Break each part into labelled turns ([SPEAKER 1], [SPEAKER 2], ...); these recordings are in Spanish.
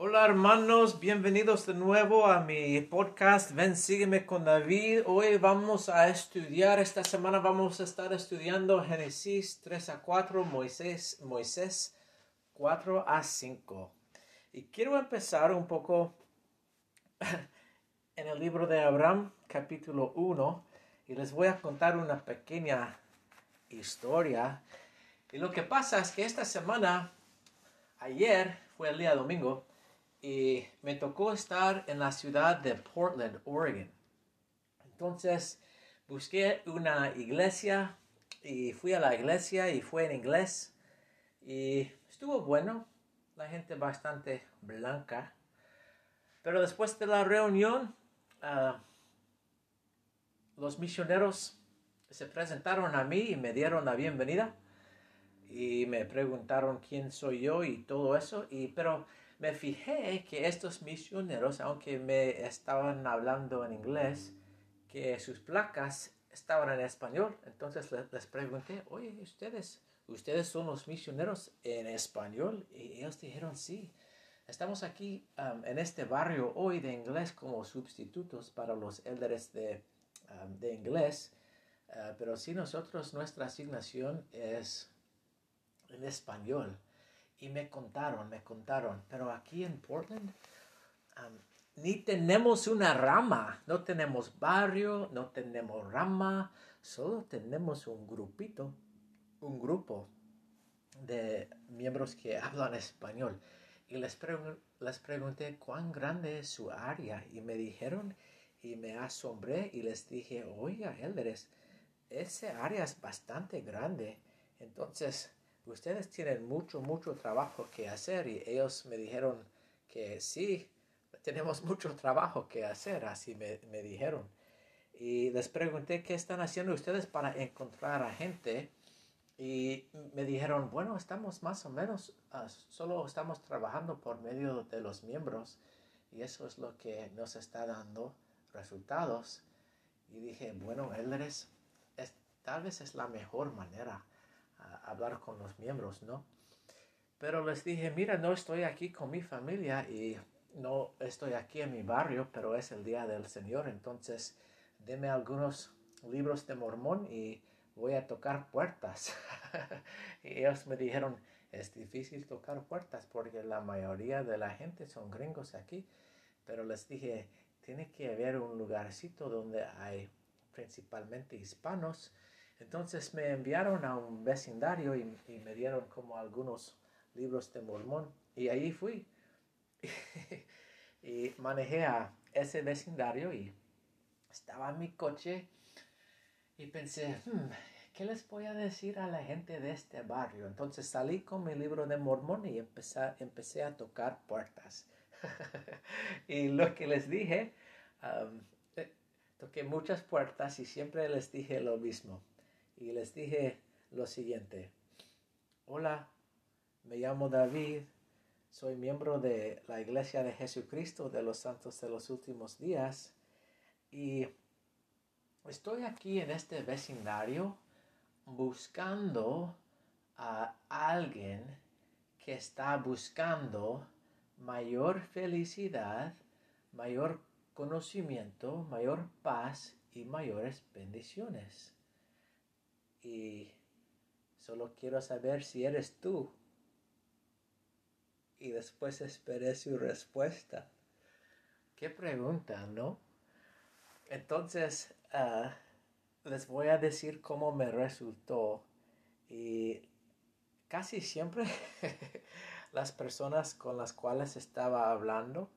[SPEAKER 1] Hola hermanos, bienvenidos de nuevo a mi podcast Ven, sígueme con David. Hoy vamos a estudiar, esta semana vamos a estar estudiando Génesis 3 a 4, Moisés, Moisés 4 a 5. Y quiero empezar un poco en el libro de Abraham, capítulo 1, y les voy a contar una pequeña historia. Y lo que pasa es que esta semana, ayer fue el día domingo, y me tocó estar en la ciudad de Portland, Oregon. Entonces busqué una iglesia y fui a la iglesia y fue en inglés y estuvo bueno, la gente bastante blanca. Pero después de la reunión, ah, los misioneros se presentaron a mí y me dieron la bienvenida y me preguntaron quién soy yo y todo eso. Y pero me fijé que estos misioneros, aunque me estaban hablando en inglés, que sus placas estaban en español. Entonces les, pregunté, oye, ustedes, ustedes son los misioneros en español. Y ellos dijeron, sí. Estamos aquí um, en este barrio hoy de inglés como sustitutos para los elders de, um, de inglés. Uh, pero sí nosotros, nuestra asignación es en español. Y me contaron, me contaron, pero aquí en Portland ni tenemos una rama, no tenemos barrio, no tenemos rama, solo tenemos un grupito, un grupo de miembros que hablan español. Y les, les pregunté cuán grande es su área y me dijeron y me asombré y les dije, oiga, Elders, ese área es bastante grande. Entonces, ustedes tienen mucho, mucho trabajo que hacer y ellos me dijeron que sí, tenemos mucho trabajo que hacer, así me, dijeron. Y les pregunté qué están haciendo ustedes para encontrar a gente y me dijeron, bueno, estamos más o menos, ah, solo estamos trabajando por medio de los miembros y eso es lo que nos está dando resultados. Y dije, bueno, él es, tal vez es la mejor manera hablar con los miembros, ¿no? Pero les dije, mira, no estoy aquí con mi familia y no estoy aquí en mi barrio, pero es el día del Señor, entonces deme algunos libros de Mormón y voy a tocar puertas. y ellos me dijeron, es difícil tocar puertas porque la mayoría de la gente son gringos aquí, pero les dije, tiene que haber un lugarcito donde hay principalmente hispanos entonces me enviaron a un vecindario y, me dieron como algunos libros de Mormón y ahí fui. y manejé a ese vecindario y estaba en mi coche y pensé, hmm, ¿qué les voy a decir a la gente de este barrio? Entonces salí con mi libro de Mormón y empecé, a tocar puertas. y lo que les dije, eh, toqué muchas puertas y siempre les dije lo mismo y les dije lo siguiente. Hola, me llamo David, soy miembro de la Iglesia de Jesucristo de los Santos de los Últimos Días y estoy aquí en este vecindario buscando a alguien que está buscando mayor felicidad, mayor conocimiento, mayor paz y mayores bendiciones y solo quiero saber si eres tú. Y después esperé su respuesta. Qué pregunta, ¿no? Entonces, ah, les voy a decir cómo me resultó. Y casi siempre las personas con las cuales estaba hablando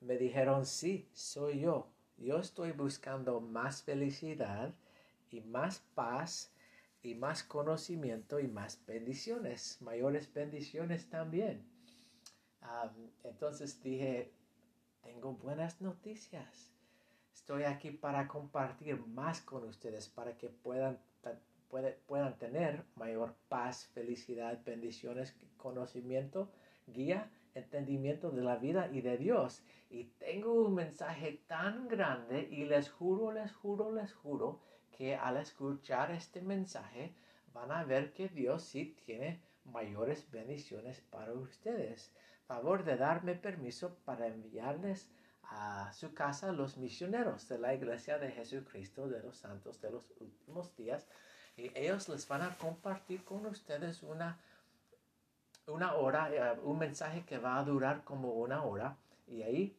[SPEAKER 1] me dijeron, sí, soy yo. Yo estoy buscando más felicidad y más paz y más conocimiento y más bendiciones, mayores bendiciones también. entonces dije, tengo buenas noticias. Estoy aquí para compartir más con ustedes, para que puedan, puedan tener mayor paz, felicidad, bendiciones, conocimiento, guía, entendimiento de la vida y de Dios. Y tengo un mensaje tan grande y les juro, les juro, les juro que al escuchar este mensaje van a ver que Dios sí tiene mayores bendiciones para ustedes. favor de darme permiso para enviarles a su casa los misioneros de la Iglesia de Jesucristo de los Santos de los últimos días. Y ellos les van a compartir con ustedes una, una hora, eh, un mensaje que va a durar como una hora. Y ahí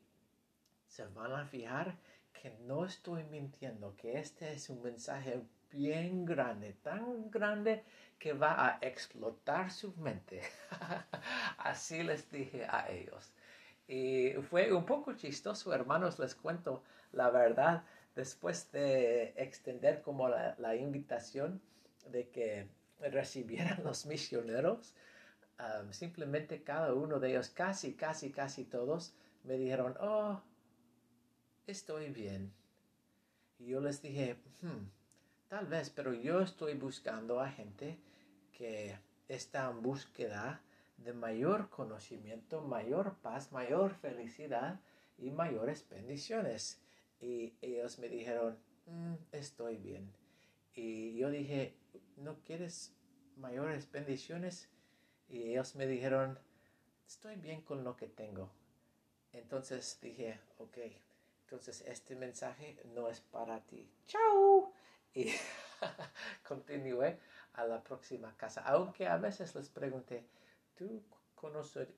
[SPEAKER 1] se van a fijar que no estoy mintiendo, que este es un mensaje bien grande, tan grande que va a explotar su mente. Así les dije a ellos. Y fue un poco chistoso, hermanos, les cuento la verdad, después de extender como la, invitación de que recibieran los misioneros, um, simplemente cada uno de ellos, casi, casi, casi todos, me dijeron, oh, estoy bien. Y yo les dije, hmm, tal vez, pero yo estoy buscando a gente que está en búsqueda de mayor conocimiento, mayor paz, mayor felicidad y mayores bendiciones. Y ellos me dijeron, mm, estoy bien. Y yo dije, ¿no quieres mayores bendiciones? Y ellos me dijeron, estoy bien con lo que tengo. Entonces dije, ok, entonces este mensaje no es para ti. ¡Chao! Y continué a la próxima casa. Aunque a veces les pregunté, ¿tú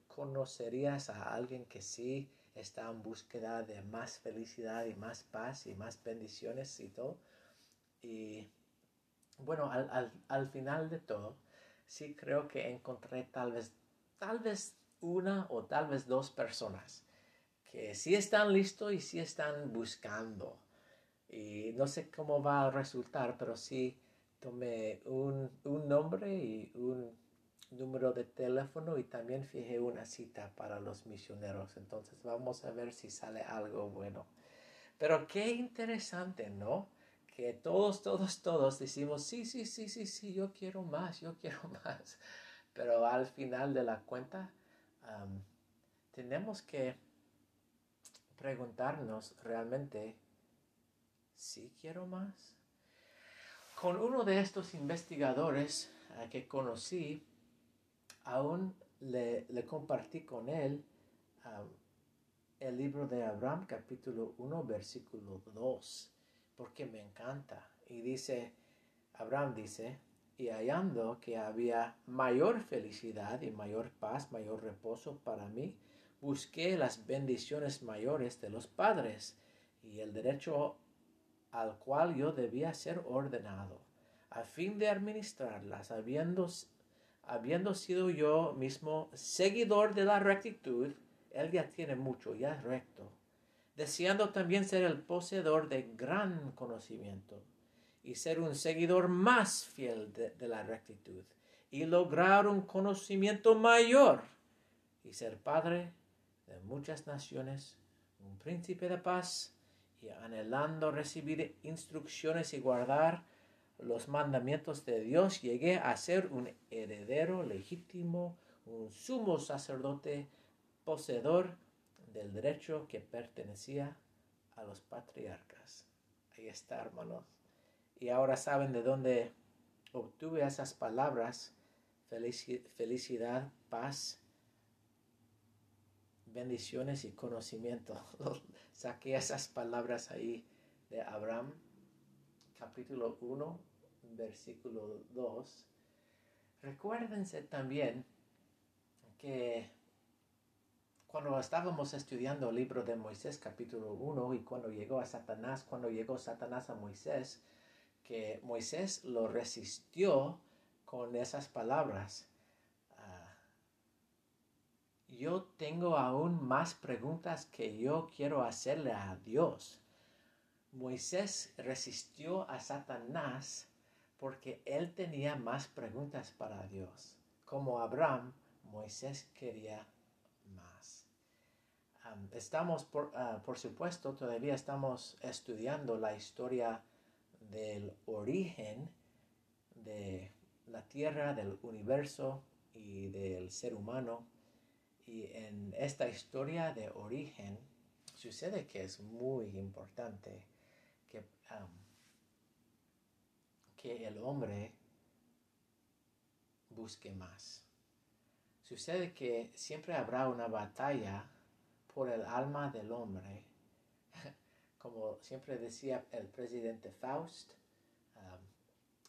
[SPEAKER 1] conocerías a alguien que sí está en búsqueda de más felicidad y más paz y más bendiciones y todo? Y bueno, al, final de todo, sí creo que encontré tal vez, tal vez una o tal vez dos personas que sí están listos y sí están buscando. Y no sé cómo va a resultar, pero sí tomé un, un nombre y un número de teléfono y también fijé una cita para los misioneros. Entonces vamos a ver si sale algo bueno. Pero qué interesante, ¿no? Que todos, todos, todos decimos, sí, sí, sí, sí, sí, yo quiero más, yo quiero más. Pero al final de la cuenta, tenemos que preguntarnos realmente, ¿sí quiero más? Con uno de estos investigadores eh, que conocí, aún le, compartí con él el libro de Abraham capítulo 1 versículo 2 porque me encanta y dice Abraham dice y hallando que había mayor felicidad y mayor paz mayor reposo para mí busqué las bendiciones mayores de los padres y el derecho al cual yo debía ser ordenado a fin de administrarlas habiendo habiendo sido yo mismo seguidor de la rectitud, él ya tiene mucho, ya es recto, deseando también ser el poseedor de gran conocimiento y ser un seguidor más fiel de, de la rectitud y lograr un conocimiento mayor y ser padre de muchas naciones, un príncipe de paz y anhelando recibir instrucciones y guardar los mandamientos de Dios, llegué a ser un heredero legítimo, un sumo sacerdote, poseedor del derecho que pertenecía a los patriarcas. Ahí está, hermanos. Y ahora saben de dónde obtuve esas palabras, felicidad, paz, bendiciones y conocimiento. Saqué esas palabras ahí de Abraham, capítulo 1, versículo 2, recuérdense también que cuando estábamos estudiando el libro de Moisés capítulo 1 y cuando llegó a Satanás, cuando llegó Satanás a Moisés, que Moisés lo resistió con esas palabras. Yo tengo aún más preguntas que yo quiero hacerle a Dios. Moisés resistió a Satanás porque él tenía más preguntas para Dios. Como Abraham, Moisés quería más. estamos, por, ah, por supuesto, todavía estamos estudiando la historia del origen de la tierra, del universo y del ser humano. Y en esta historia de origen sucede que es muy importante que que el hombre busque más. sucede que siempre habrá una batalla por el alma del hombre. Como siempre decía el presidente Faust,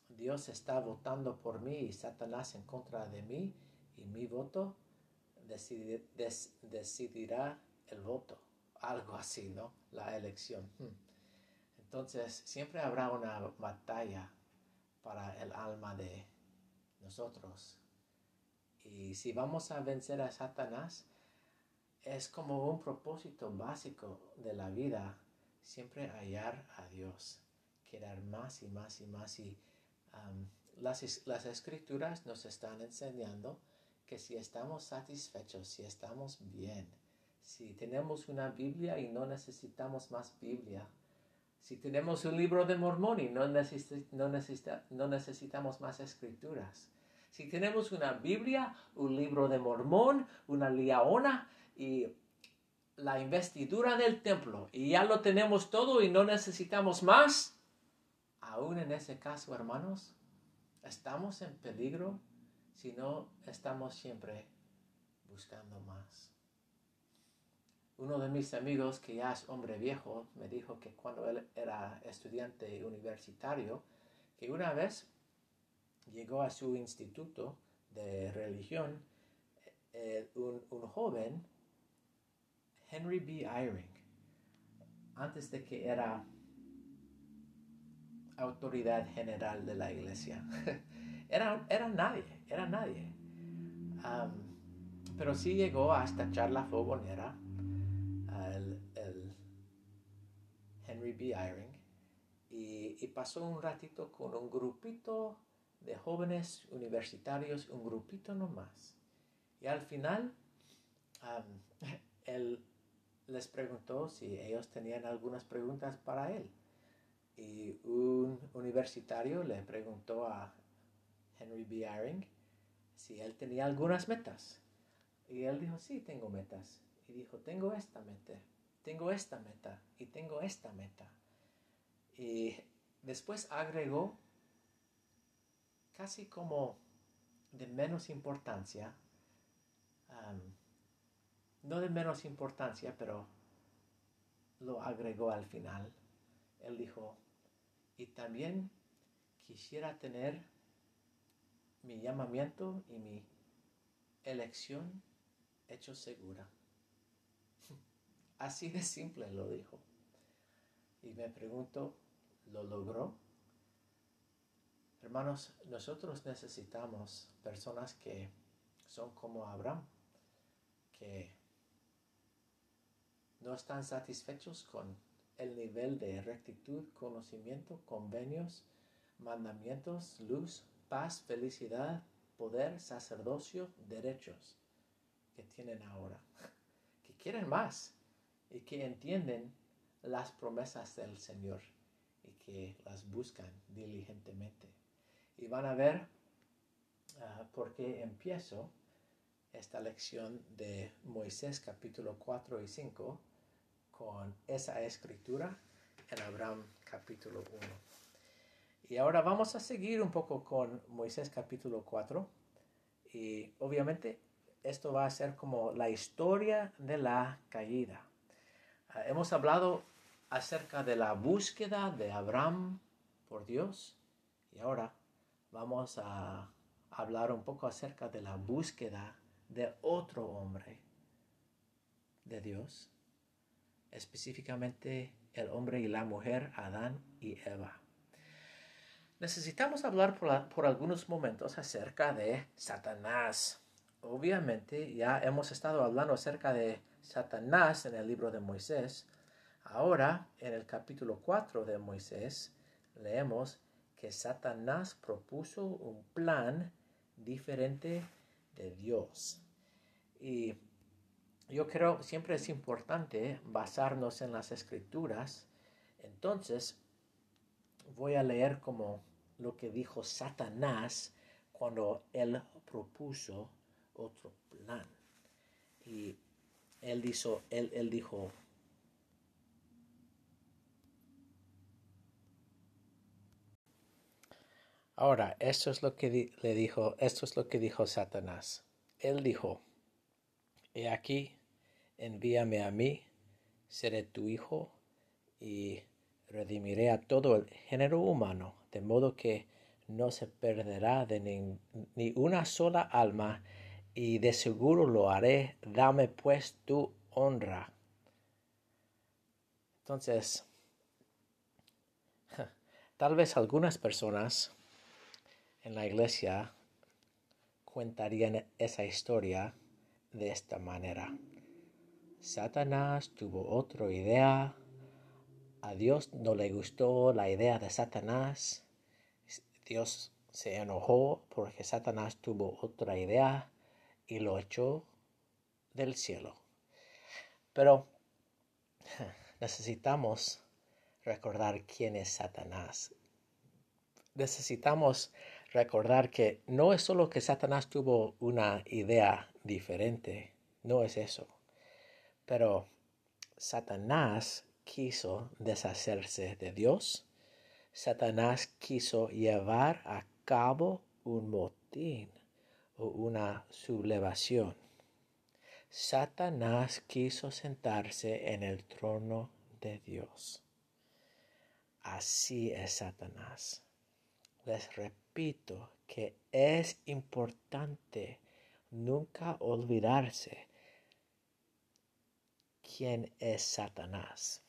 [SPEAKER 1] Dios está votando por mí y Satanás en contra de mí y mi voto decidirá el voto. Algo así, ¿no? La elección. Hmm. Entonces, siempre habrá una batalla para el alma de nosotros. Y si vamos a vencer a Satanás, es como un propósito básico de la vida, siempre hallar a Dios, querer más y más y más. Y las, las escrituras nos están enseñando que si estamos satisfechos, si estamos bien, si tenemos una Biblia y no necesitamos más Biblia, si tenemos un libro de Mormón y no, no, necesitamos más escrituras, si tenemos una Biblia, un libro de Mormón, una liaona y la investidura del templo y ya lo tenemos todo y no necesitamos más, aún en ese caso, hermanos, estamos en peligro si no estamos siempre buscando más. Uno de mis amigos, que ya es hombre viejo, me dijo que cuando él era estudiante universitario, que una vez llegó a su instituto de religión eh, un, un, joven, Henry B. Eyring, antes de que era autoridad general de la iglesia. era, era nadie, era nadie. pero sí llegó hasta charla fogonera el, Henry B. Eyring y, y pasó un ratito con un grupito de jóvenes universitarios, un grupito nomás. Y al final, él les preguntó si ellos tenían algunas preguntas para él. Y un universitario le preguntó a Henry B. Eyring si él tenía algunas metas. Y él dijo, sí, tengo metas. Y dijo, tengo esta meta, tengo esta meta y tengo esta meta. Y después agregó casi como de menos importancia, no de menos importancia, pero lo agregó al final. Él dijo, y también quisiera tener mi llamamiento y mi elección hecho segura. Así de simple lo dijo. Y me pregunto, ¿lo logró? Hermanos, nosotros necesitamos personas que son como Abraham, que no están satisfechos con el nivel de rectitud, conocimiento, convenios, mandamientos, luz, paz, felicidad, poder, sacerdocio, derechos que tienen ahora, que quieren más y que entienden las promesas del Señor y que las buscan diligentemente. Y van a ver uh, por qué empiezo esta lección de Moisés capítulo 4 y 5 con esa escritura en Abraham capítulo 1. Y ahora vamos a seguir un poco con Moisés capítulo 4. Y obviamente esto va a ser como la historia de la caída. Uh, hemos hablado acerca de la búsqueda de Abraham por Dios y ahora vamos a hablar un poco acerca de la búsqueda de otro hombre de Dios, específicamente el hombre y la mujer, Adán y Eva. Necesitamos hablar por, por algunos momentos acerca de Satanás. Obviamente ya hemos estado hablando acerca de Satanás en el libro de Moisés. Ahora, en el capítulo 4 de Moisés, leemos que Satanás propuso un plan diferente de Dios. Y yo creo siempre es importante basarnos en las escrituras. Entonces, voy a leer como lo que dijo Satanás cuando él propuso otro plan. Y él, dijo, él, él dijo, Ahora, esto es lo que le dijo, esto es lo que dijo Satanás. él dijo, He aquí, envíame a mí, seré tu hijo y redimiré a todo el género humano, de modo que no se perderá de ni, ni, una sola alma, y de seguro lo haré, dame pues tu honra. Entonces, tal vez algunas personas en la iglesia contarían esa historia de esta manera. Satanás tuvo otra idea. A Dios no le gustó la idea de Satanás. Dios se enojó porque Satanás tuvo otra idea y lo echó del cielo. Pero necesitamos recordar quién es Satanás. Necesitamos recordar que no es solo que Satanás tuvo una idea diferente, no es eso. Pero Satanás quiso deshacerse de Dios. Satanás quiso llevar a cabo un motín o una sublevación. Satanás quiso sentarse en el trono de Dios. Así es Satanás. Les repito que es importante nunca olvidarse quién es Satanás.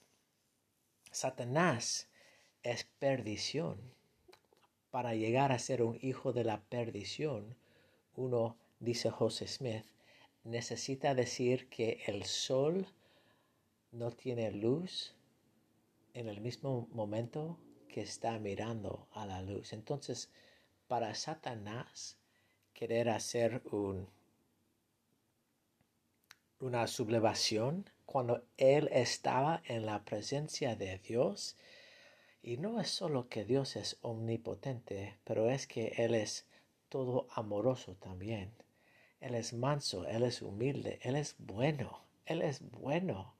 [SPEAKER 1] Satanás es perdición. Para llegar a ser un hijo de la perdición, uno, dice José Smith, necesita decir que el sol no tiene luz en el mismo momento que está mirando a la luz. Entonces, para Satanás, querer hacer un, una sublevación cuando él estaba en la presencia de Dios, y no es solo que Dios es omnipotente, pero es que Él es todo amoroso también. Él es manso, Él es humilde, Él es bueno, Él es bueno.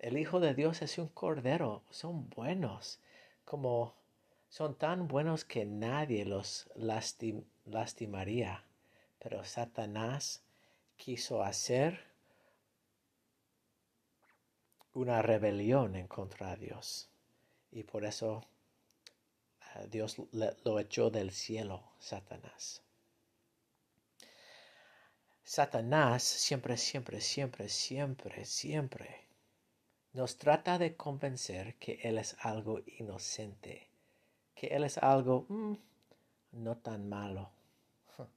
[SPEAKER 1] El Hijo de Dios es un cordero, son buenos como son tan buenos que nadie los lastimaría. Pero Satanás quiso hacer una rebelión en contra de Dios. Y por eso eh, Dios lo echó del cielo, Satanás. Satanás siempre, siempre, siempre, siempre, siempre nos trata de convencer que Él es algo inocente, que Él es algo mm, no tan malo.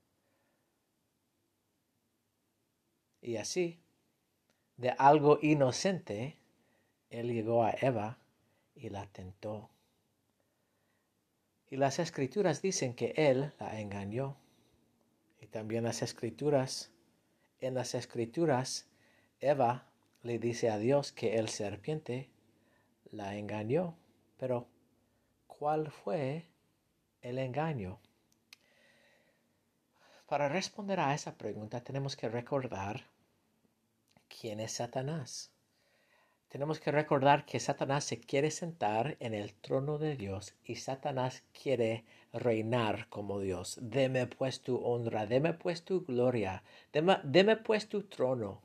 [SPEAKER 1] Y así, de algo inocente, Él llegó a Eva y la tentó. Y las escrituras dicen que Él la engañó. Y también las escrituras, en las escrituras, Eva le dice a Dios que el serpiente la engañó. Pero, ¿cuál fue el engaño? Para responder a esa pregunta tenemos que recordar quién es Satanás. Tenemos que recordar que Satanás se quiere sentar en el trono de Dios y Satanás quiere reinar como Dios. Deme pues tu honra, deme pues tu gloria, deme, pues tu trono.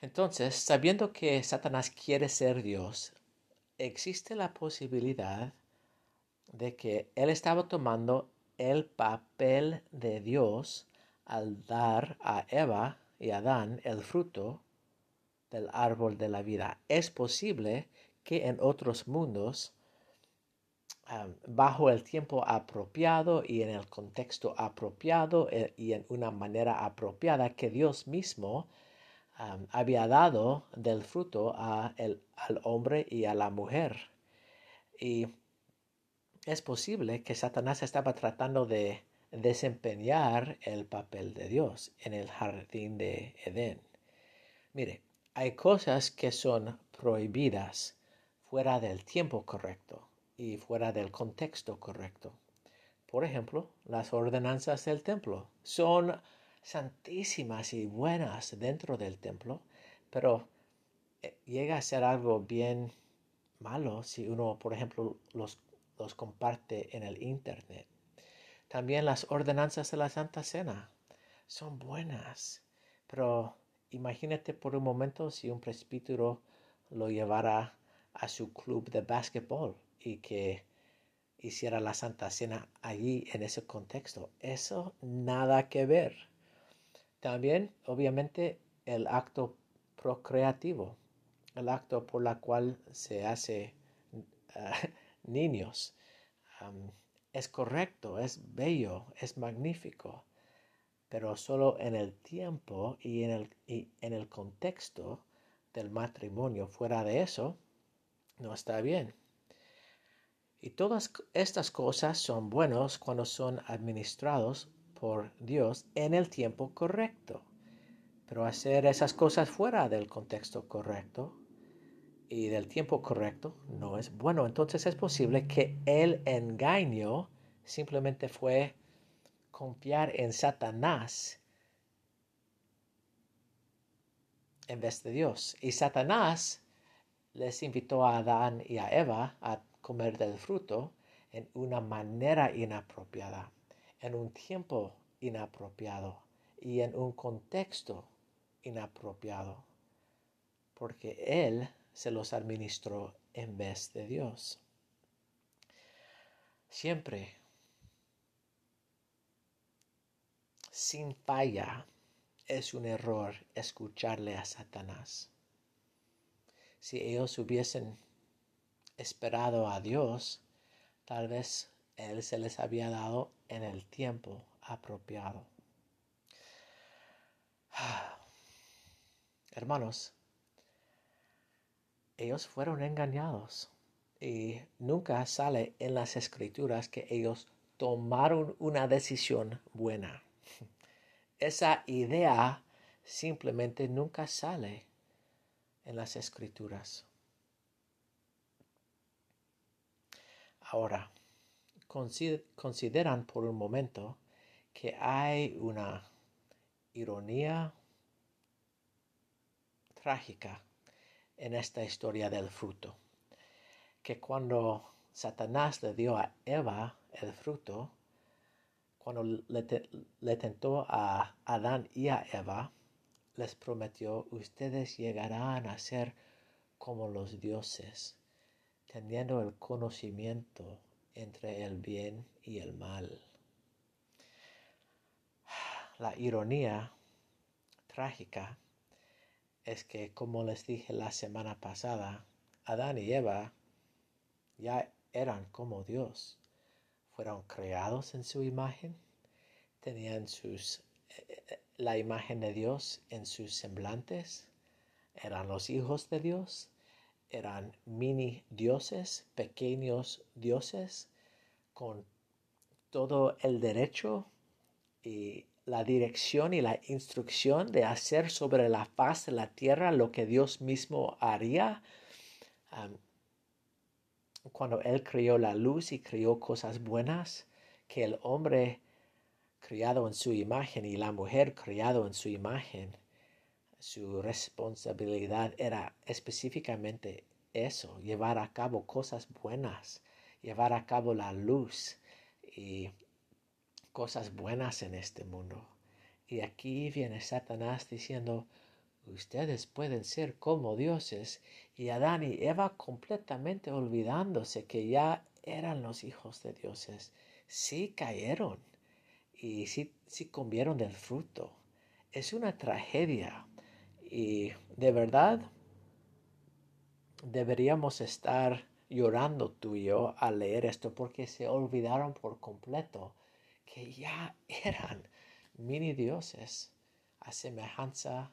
[SPEAKER 1] Entonces, sabiendo que Satanás quiere ser Dios, existe la posibilidad de que él estaba tomando el papel de Dios al dar a Eva y Adán el fruto del árbol de la vida. Es posible que en otros mundos, bajo el tiempo apropiado y en el contexto apropiado eh, y en una manera apropiada, que Dios mismo había dado del fruto al hombre y a la mujer. Y es posible que Satanás estaba tratando de desempeñar el papel de Dios en el jardín de Edén. Mire, hay cosas que son prohibidas fuera del tiempo correcto y fuera del contexto correcto. Por ejemplo, las ordenanzas del templo son santísimas y buenas dentro del templo, pero eh, llega a ser algo bien malo si uno, por ejemplo, los, los comparte en el Internet. También las ordenanzas de la Santa Cena son buenas, pero imagínate por un momento si un presbítero lo llevara a su club de básquetbol y que hiciera la Santa Cena allí en ese contexto. Eso nada que ver. También, obviamente, el acto procreativo, el acto por la cual se hace niños. es correcto, es bello, es magnífico, pero solo en el tiempo y en el, y en el contexto del matrimonio. Fuera de eso, no está bien. Y todas estas cosas son buenos cuando son administrados por Dios en el tiempo correcto. Pero hacer esas cosas fuera del contexto correcto y del tiempo correcto no es bueno. Entonces es posible que el engaño simplemente fue confiar en Satanás en vez de Dios. Y Satanás les invitó a Adán y a Eva a comer del fruto en una manera inapropiada, en un tiempo inapropiado y en un contexto inapropiado, porque Él se los administró en vez de Dios. Siempre, sin falla, es un error escucharle a Satanás. Si ellos hubiesen esperado a Dios, tal vez Él se les había dado en el tiempo apropiado. Hermanos, ellos fueron engañados y nunca sale en las escrituras que ellos tomaron una decisión buena. Esa idea simplemente nunca sale en las escrituras. Ahora, consideran por un momento que hay una ironía trágica en esta historia del fruto. Que cuando Satanás le dio a Eva el fruto, cuando le, tentó a Adán y a Eva, les prometió, ustedes llegarán a ser como los dioses teniendo el conocimiento entre el bien y el mal. La ironía trágica es que, como les dije la semana pasada, Adán y Eva ya eran como Dios. Fueron creados en su imagen, tenían sus, la imagen de Dios en sus semblantes, eran los hijos de Dios eran mini dioses, pequeños dioses, con todo el derecho y la dirección y la instrucción de hacer sobre la faz de la tierra lo que Dios mismo haría. Cuando Él creó la luz y creó cosas buenas, que el hombre criado en su imagen y la mujer criado en su imagen su responsabilidad era específicamente eso, llevar a cabo cosas buenas, llevar a cabo la luz y cosas buenas en este mundo. Y aquí viene Satanás diciendo, ustedes pueden ser como dioses y Adán y Eva completamente olvidándose que ya eran los hijos de dioses. Sí cayeron y sí, sí comieron del fruto. Es una tragedia y de verdad deberíamos estar llorando tú y yo al leer esto porque se olvidaron por completo que ya eran mini dioses a semejanza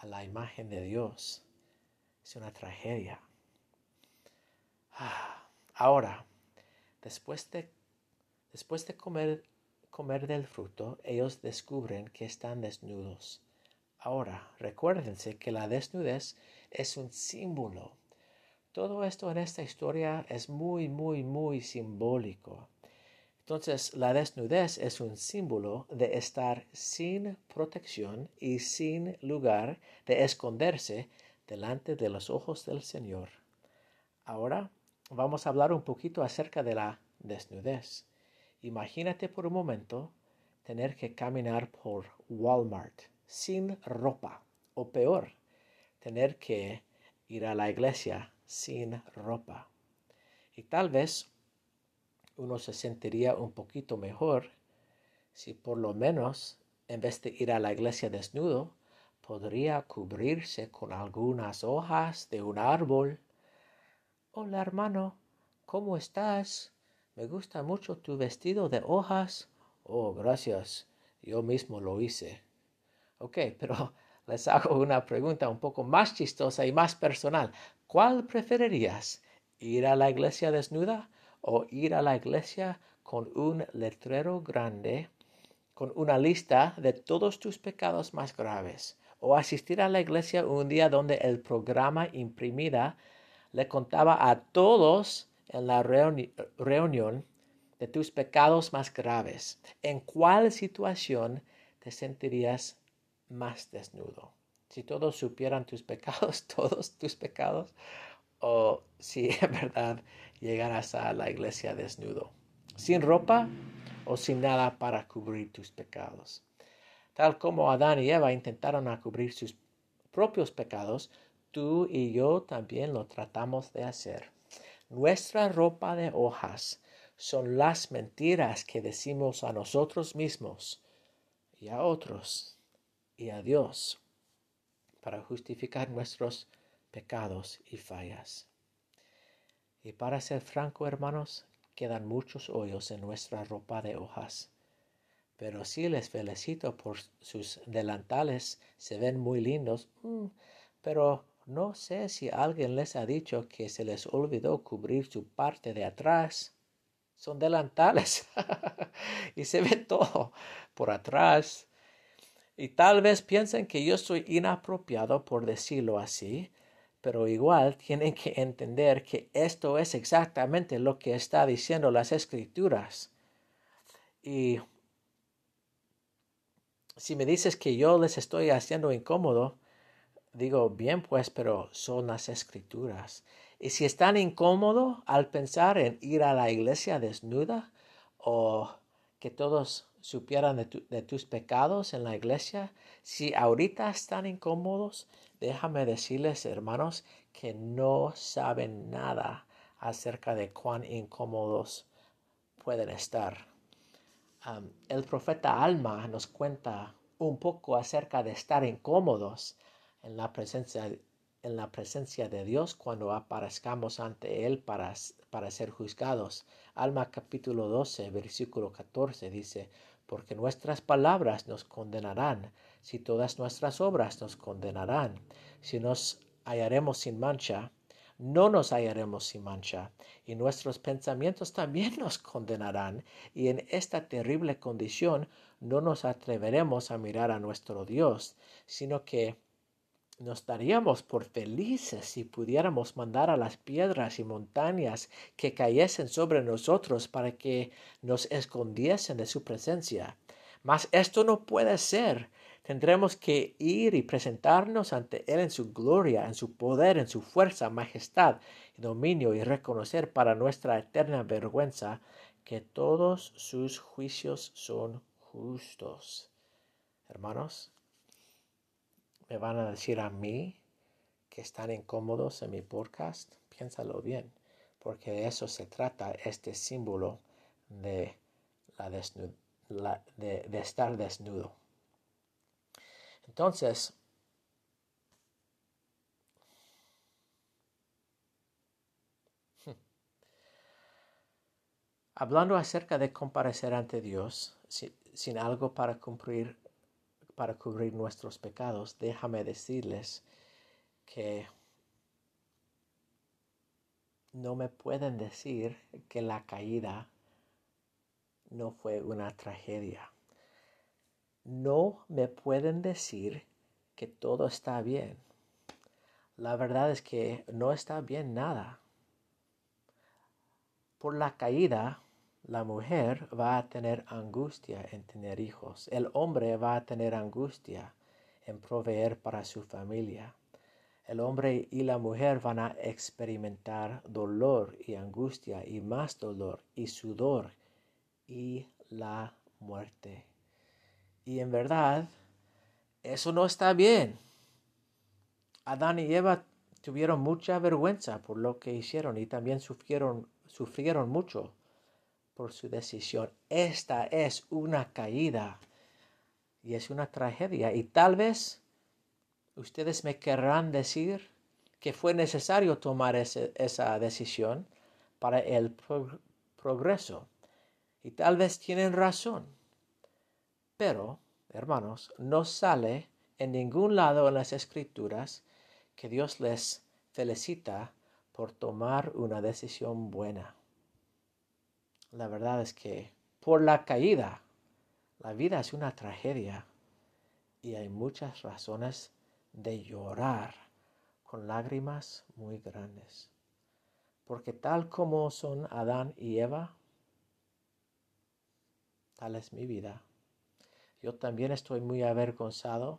[SPEAKER 1] a la imagen de Dios. Es una tragedia. Ah, ahora, después de, después de comer, comer del fruto, ellos descubren que están desnudos. Ahora, recuérdense que la desnudez es un símbolo. Todo esto en esta historia es muy, muy, muy simbólico. Entonces, la desnudez es un símbolo de estar sin protección y sin lugar de esconderse delante de los ojos del Señor. Ahora vamos a hablar un poquito acerca de la desnudez. Imagínate por un momento tener que caminar por Walmart sin ropa o peor, tener que ir a la iglesia sin ropa. Y tal vez uno se sentiría un poquito mejor si por lo menos en vez de ir a la iglesia desnudo, podría cubrirse con algunas hojas de un árbol. Hola hermano, ¿cómo estás? Me gusta mucho tu vestido de hojas. Oh, gracias. Yo mismo lo hice. Ok, pero les hago una pregunta un poco más chistosa y más personal. ¿Cuál preferirías? ¿Ir a la iglesia desnuda o ir a la iglesia con un letrero grande, con una lista de todos tus pecados más graves? ¿O asistir a la iglesia un día donde el programa imprimida le contaba a todos en la reunión de tus pecados más graves, ¿en cuál situación te sentirías más desnudo? Si todos supieran tus pecados, todos tus pecados, o si en verdad llegaras a la iglesia desnudo, sin ropa o sin nada para cubrir tus pecados. Tal como Adán y Eva intentaron cubrir sus propios pecados, tú y yo también lo tratamos de hacer. Nuestra ropa de hojas son las mentiras que decimos a nosotros mismos y a otros y a Dios para justificar nuestros pecados y fallas. Y para ser franco, hermanos, quedan muchos hoyos en nuestra ropa de hojas. Pero sí les felicito por sus delantales, se ven muy lindos, mm, pero no sé si alguien les ha dicho que se les olvidó cubrir su parte de atrás. Son delantales y se ve todo por atrás. Y tal vez piensen que yo soy inapropiado por decirlo así, pero igual tienen que entender que esto es exactamente lo que está diciendo las escrituras. Y si me dices que yo les estoy haciendo incómodo, Digo, bien pues, pero son las escrituras. Y si están incómodos al pensar en ir a la iglesia desnuda o que todos supieran de, de, tus pecados en la iglesia, si ahorita están incómodos, déjame decirles, hermanos, que no saben nada acerca de cuán incómodos pueden estar. el profeta Alma nos cuenta un poco acerca de estar incómodos en la presencia, en la presencia de Dios cuando aparezcamos ante Él para, para ser juzgados. Alma capítulo 12, versículo 14 dice, porque nuestras palabras nos condenarán, si todas nuestras obras nos condenarán, si nos hallaremos sin mancha, no nos hallaremos sin mancha, y nuestros pensamientos también nos condenarán, y en esta terrible condición no nos atreveremos a mirar a nuestro Dios, sino que nos daríamos por felices si pudiéramos mandar a las piedras y montañas que cayesen sobre nosotros para que nos escondiesen de su presencia. Mas esto no puede ser. Tendremos que ir y presentarnos ante Él en su gloria, en su poder, en su fuerza, majestad y dominio y reconocer para nuestra eterna vergüenza que todos sus juicios son justos. Hermanos, me van a decir a mí que están incómodos en mi podcast, piénsalo bien, porque de eso se trata este símbolo de, la de, estar desnudo. Entonces, hablando acerca de comparecer ante Dios sin algo para cumplir para cubrir nuestros pecados, déjame decirles que no me pueden decir que la caída no fue una tragedia. No me pueden decir que todo está bien. La verdad es que no está bien nada. Por la caída la mujer va a tener angustia en tener hijos. El hombre va a tener angustia en proveer para su familia. El hombre y la mujer van a experimentar dolor y angustia y más dolor y sudor y la muerte. Y en verdad, eso no está bien. Adán y Eva tuvieron mucha vergüenza por lo que hicieron y también sufrieron, sufrieron mucho por su decisión. Esta es una caída y es una tragedia. Y tal vez ustedes me querrán decir que fue necesario tomar esa decisión para el progreso. Y tal vez tienen razón. Pero, hermanos, no sale en ningún lado en las escrituras que Dios les felicita por tomar una decisión buena. La verdad es que por la caída, la vida es una tragedia y hay muchas razones de llorar con lágrimas muy grandes. Porque tal como son Adán y Eva, tal es mi vida. Yo también estoy muy avergonzado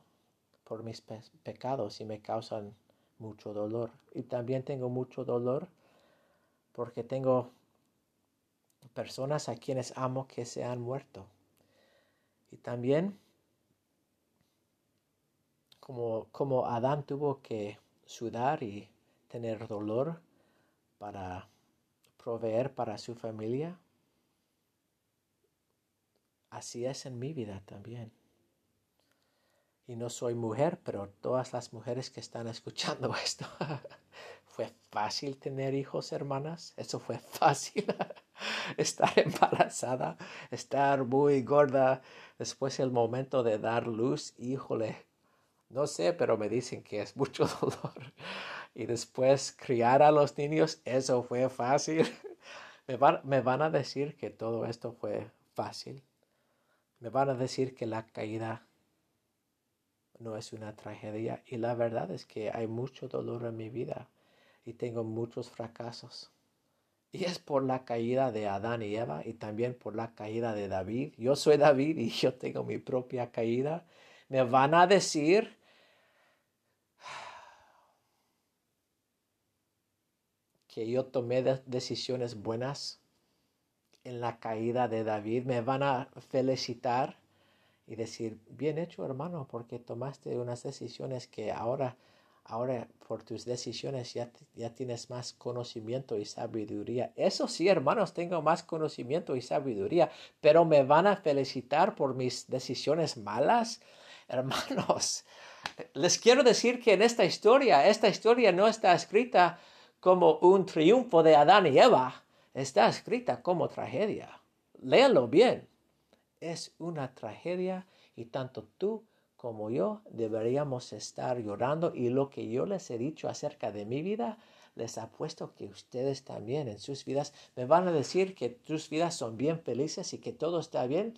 [SPEAKER 1] por mis pecados y me causan mucho dolor. Y también tengo mucho dolor porque tengo personas a quienes amo que se han muerto. Y también como, como Adán tuvo que sudar y tener dolor para proveer para su familia, así es en mi vida también y no soy mujer, pero todas las mujeres que están escuchando esto, fue fácil tener hijos, hermanas. Eso fue fácil. estar embarazada, estar muy gorda, después el momento de dar luz, híjole, no sé, pero me dicen que es mucho dolor. Y después criar a los niños, eso fue fácil. me, me van a decir que todo esto fue fácil. Me van a decir que la caída no es una tragedia y la verdad es que hay mucho dolor en mi vida y tengo muchos fracasos. Y es por la caída de Adán y Eva y también por la caída de David. Yo soy David y yo tengo mi propia caída. Me van a decir que yo tomé decisiones buenas en la caída de David. Me van a felicitar y decir, bien hecho hermano, porque tomaste unas decisiones que ahora, ahora por tus decisiones ya, ya tienes más conocimiento y sabiduría. Eso sí, hermanos, tengo más conocimiento y sabiduría, pero me van a felicitar por mis decisiones malas. Hermanos, les quiero decir que en esta historia, esta historia no está escrita como un triunfo de Adán y Eva, está escrita como tragedia. Léanlo bien es una tragedia y tanto tú como yo deberíamos estar llorando y lo que yo les he dicho acerca de mi vida, les apuesto que ustedes también en sus vidas me van a decir que sus vidas son bien felices y que todo está bien.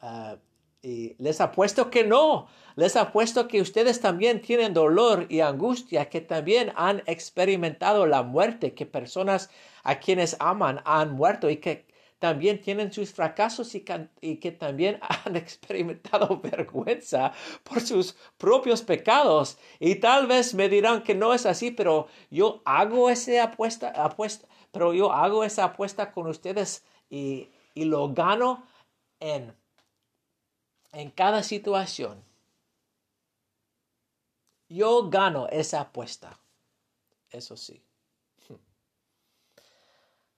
[SPEAKER 1] Ah, y les apuesto que no. Les apuesto que ustedes también tienen dolor y angustia, que también han experimentado la muerte, que personas a quienes aman han muerto y que también tienen sus fracasos y, que también han experimentado vergüenza por sus propios pecados. Y tal vez me dirán que no es así, pero yo hago esa apuesta, apuesta pero yo hago esa apuesta con ustedes y, y lo gano en, en cada situación. Yo gano esa apuesta. Eso sí.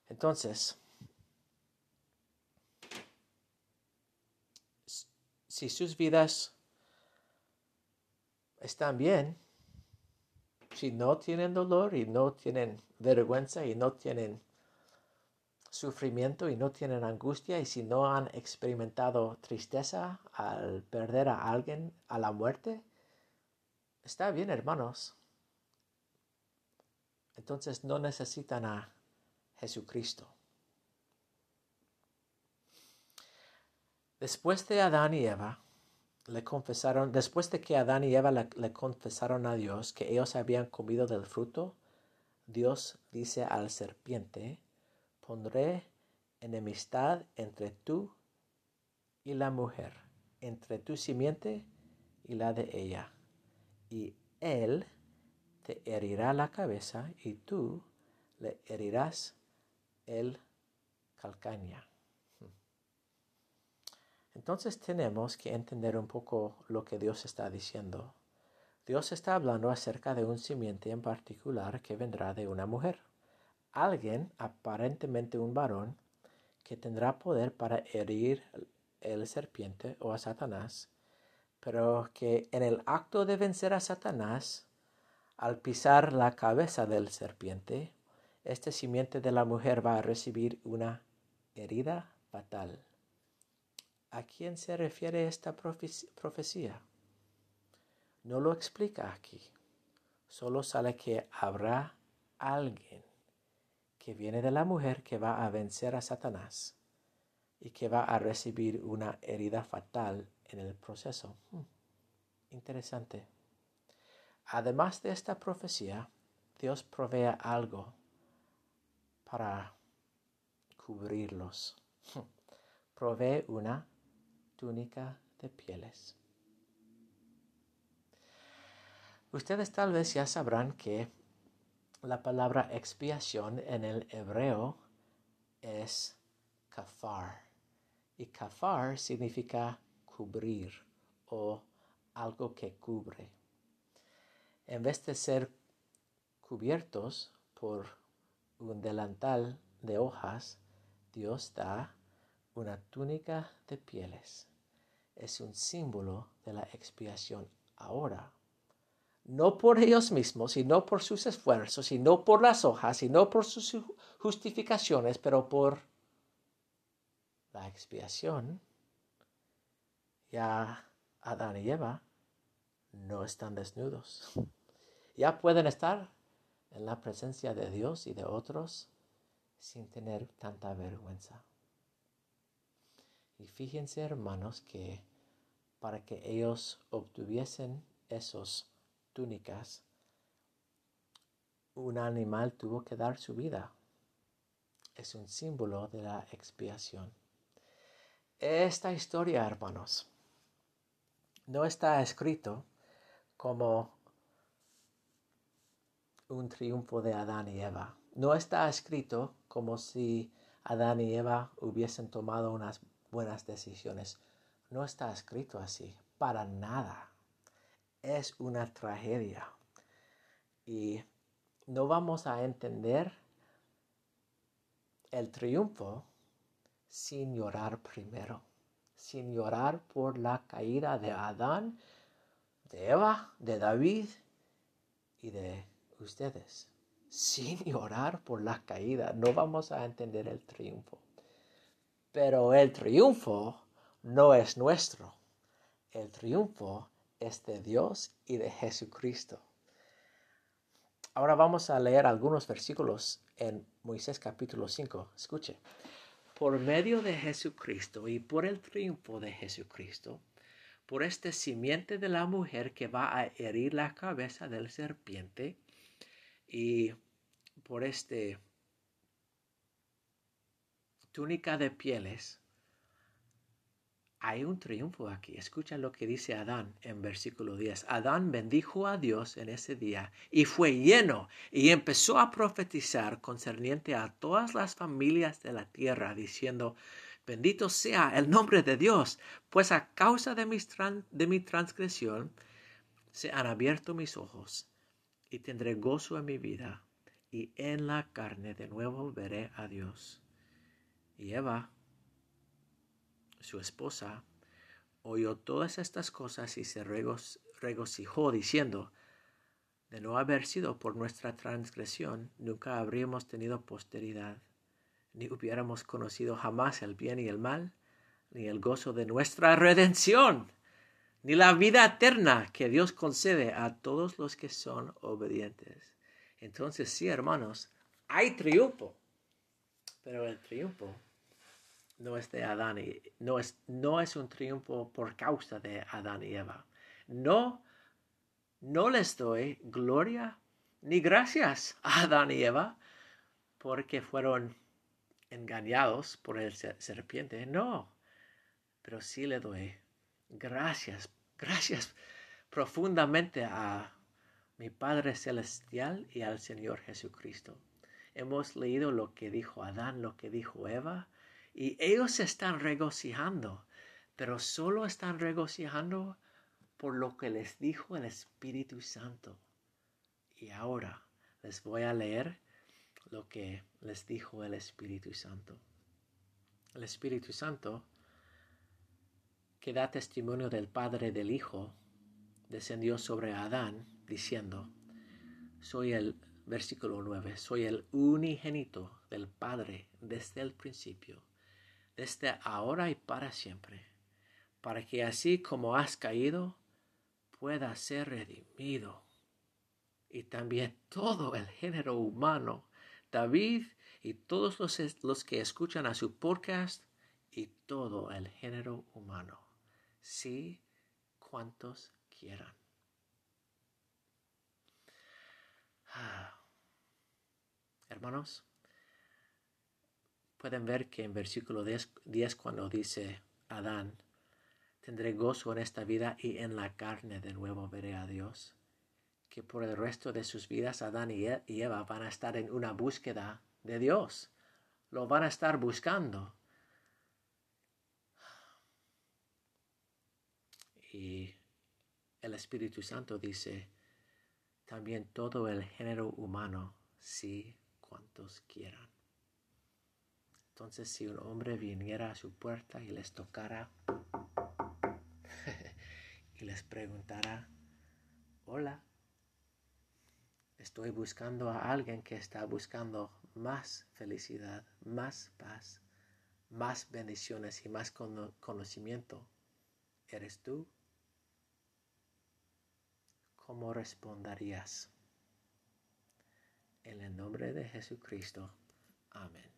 [SPEAKER 1] Entonces, si sus vidas están bien, si no tienen dolor y no tienen vergüenza y no tienen sufrimiento y no tienen angustia y si no han experimentado tristeza al perder a alguien a la muerte, está bien hermanos. Entonces no necesitan a Jesucristo. Después de Adán y Eva, le confesaron, después de que Adán y Eva le, confesaron a Dios que ellos habían comido del fruto, Dios dice al serpiente, pondré enemistad entre tú y la mujer, entre tu simiente y la de ella, y él te herirá la cabeza y tú le herirás el calcaña. Entonces tenemos que entender un poco lo que Dios está diciendo. Dios está hablando acerca de un simiente en particular que vendrá de una mujer. Alguien, aparentemente un varón, que tendrá poder para herir el serpiente o a Satanás, pero que en el acto de vencer a Satanás, al pisar la cabeza del serpiente, este simiente de la mujer va a recibir una herida fatal. ¿A quién se refiere esta profecía? No lo explica aquí. Solo sale que habrá alguien que viene de la mujer que va a vencer a Satanás y que va a recibir una herida fatal en el proceso. Hmm, interesante. Además de esta profecía, Dios provee algo para cubrirlos. Hmm, provee una túnica de pieles. Ustedes tal vez ya sabrán que la palabra expiación en el hebreo es kafar. Y kafar significa cubrir o algo que cubre. En vez de ser cubiertos por un delantal de hojas, Dios da una túnica de pieles. Es un símbolo de la expiación ahora no por ellos mismos, sino por sus esfuerzos, sino por las hojas, sino por sus justificaciones, pero por la expiación. Ya Adán y Eva no están desnudos. Ya pueden estar en la presencia de Dios y de otros sin tener tanta vergüenza. Y fíjense, hermanos, que para que ellos obtuviesen esos túnicas, un animal tuvo que dar su vida. Es un símbolo de la expiación. Esta historia, hermanos, no está escrito como un triunfo de Adán y Eva. No está escrito como si Adán y Eva hubiesen tomado unas buenas decisiones. No está escrito así, para nada es una tragedia. Y no vamos a entender el triunfo sin llorar primero, sin llorar por la caída de Adán, de Eva, de David y de ustedes. Sin llorar por la caída, no vamos a entender el triunfo. Pero el triunfo no es nuestro. El triunfo de Dios y de Jesucristo. Ahora vamos a leer algunos versículos en Moisés capítulo 5. Escuche. Por medio de Jesucristo y por el triunfo de Jesucristo, por este simiente de la mujer que va a herir la cabeza del serpiente y por este túnica de pieles hay un triunfo aquí. Escucha lo que dice Adán en versículo 10. Adán bendijo a Dios en ese día y fue lleno y empezó a profetizar concerniente a todas las familias de la tierra, diciendo, bendito sea el nombre de Dios, pues a causa de mi, de mi transgresión se han abierto mis ojos y tendré gozo en mi vida y en la carne de nuevo veré a Dios. Y Eva su esposa, oyó todas estas cosas y se regocijó diciendo, de no haber sido por nuestra transgresión, nunca habríamos tenido posteridad, ni hubiéramos conocido jamás el bien y el mal, ni el gozo de nuestra redención, ni la vida eterna que Dios concede a todos los que son obedientes. Entonces, sí, hermanos, hay triunfo, pero el triunfo no es de Adán y no es, no es un triunfo por causa de Adán y Eva. No, no les doy gloria ni gracias a Adán y Eva porque fueron engañados por el serpiente. No, pero sí le doy gracias, gracias profundamente a mi Padre Celestial y al Señor Jesucristo. Hemos leído lo que dijo Adán, lo que dijo Eva, y ellos se están regocijando pero solo están regocijando por lo que les dijo el Espíritu Santo. Y ahora les voy a leer lo que les dijo el Espíritu Santo. El Espíritu Santo, que da testimonio del Padre del Hijo, descendió sobre Adán diciendo, soy el versículo 9, soy el unigénito del Padre desde el principio, desde ahora y para siempre, para que así como has caído, pueda ser redimido. Y también todo el género humano, David y todos los, los que escuchan a su podcast y todo el género humano. Sí, cuantos quieran. Ah. Hermanos, pueden ver que en versículo 10, 10 cuando dice Adán, tendré gozo en esta vida y en la carne de nuevo veré a Dios, que por el resto de sus vidas Adán y e, Eva van a estar en una búsqueda de Dios, lo van a estar buscando. Y el Espíritu Santo dice, también todo el género humano, sí, cuantos quieran. Entonces, si un hombre viniera a su puerta y les tocara y les preguntara, hola, estoy buscando a alguien que está buscando más felicidad, más paz, más bendiciones y más conocimiento. ¿Eres tú? ¿Cómo responderías? En el nombre de Jesucristo. Amén.